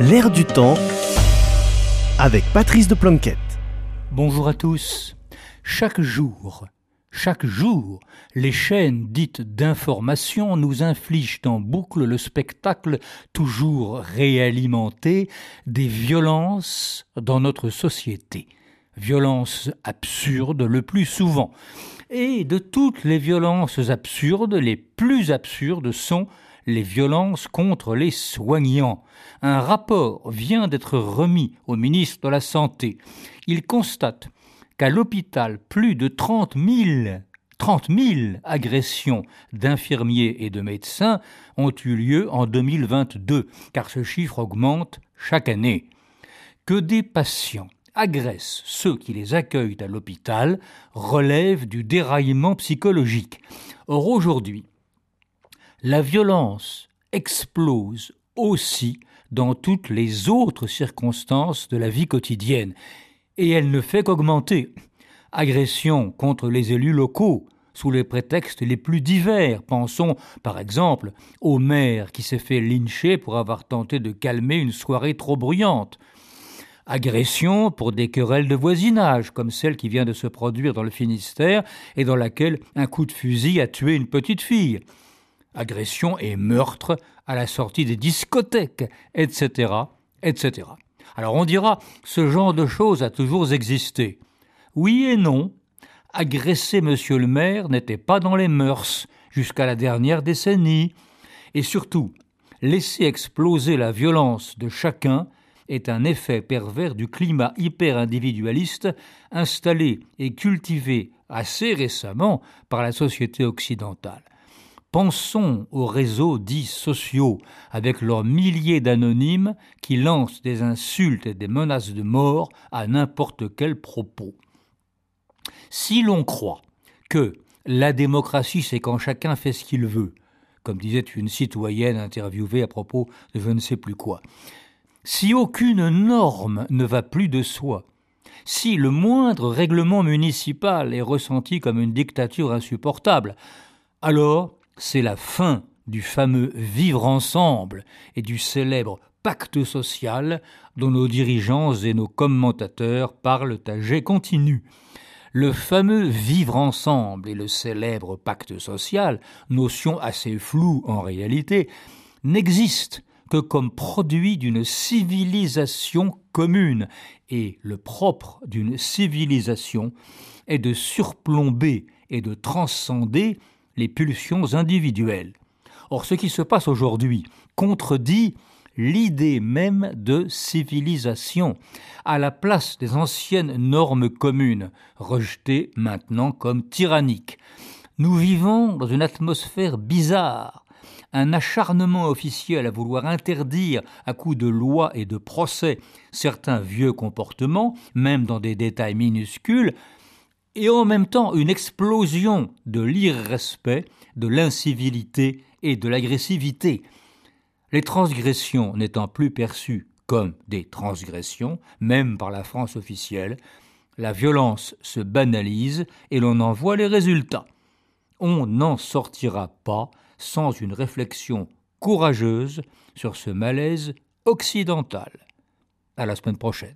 L'air du temps avec Patrice de Planquette. Bonjour à tous. Chaque jour, chaque jour, les chaînes dites d'information nous infligent en boucle le spectacle toujours réalimenté des violences dans notre société. Violences absurdes le plus souvent. Et de toutes les violences absurdes, les plus absurdes sont les violences contre les soignants. Un rapport vient d'être remis au ministre de la Santé. Il constate qu'à l'hôpital, plus de 30 000, 30 000 agressions d'infirmiers et de médecins ont eu lieu en 2022, car ce chiffre augmente chaque année. Que des patients agressent ceux qui les accueillent à l'hôpital relève du déraillement psychologique. Or aujourd'hui, la violence explose aussi dans toutes les autres circonstances de la vie quotidienne, et elle ne fait qu'augmenter. Agressions contre les élus locaux, sous les prétextes les plus divers. Pensons, par exemple, au maire qui s'est fait lyncher pour avoir tenté de calmer une soirée trop bruyante. Agression pour des querelles de voisinage, comme celle qui vient de se produire dans le Finistère et dans laquelle un coup de fusil a tué une petite fille. Agression et meurtre à la sortie des discothèques, etc., etc. Alors on dira, ce genre de choses a toujours existé. Oui et non. Agresser monsieur le maire n'était pas dans les mœurs jusqu'à la dernière décennie. Et surtout, laisser exploser la violence de chacun est un effet pervers du climat hyper-individualiste installé et cultivé assez récemment par la société occidentale. Pensons aux réseaux dits sociaux, avec leurs milliers d'anonymes qui lancent des insultes et des menaces de mort à n'importe quel propos. Si l'on croit que la démocratie, c'est quand chacun fait ce qu'il veut, comme disait une citoyenne interviewée à propos de je ne sais plus quoi, si aucune norme ne va plus de soi, si le moindre règlement municipal est ressenti comme une dictature insupportable, alors c'est la fin du fameux vivre ensemble et du célèbre pacte social dont nos dirigeants et nos commentateurs parlent à jet continu. Le fameux vivre ensemble et le célèbre pacte social, notion assez floue en réalité, n'existent que comme produit d'une civilisation commune, et le propre d'une civilisation est de surplomber et de transcender les pulsions individuelles. Or, ce qui se passe aujourd'hui contredit l'idée même de civilisation, à la place des anciennes normes communes, rejetées maintenant comme tyranniques. Nous vivons dans une atmosphère bizarre, un acharnement officiel à vouloir interdire à coups de lois et de procès certains vieux comportements, même dans des détails minuscules, et en même temps une explosion de l'irrespect, de l'incivilité et de l'agressivité. Les transgressions n'étant plus perçues comme des transgressions, même par la France officielle, la violence se banalise et l'on en voit les résultats. On n'en sortira pas sans une réflexion courageuse sur ce malaise occidental. À la semaine prochaine.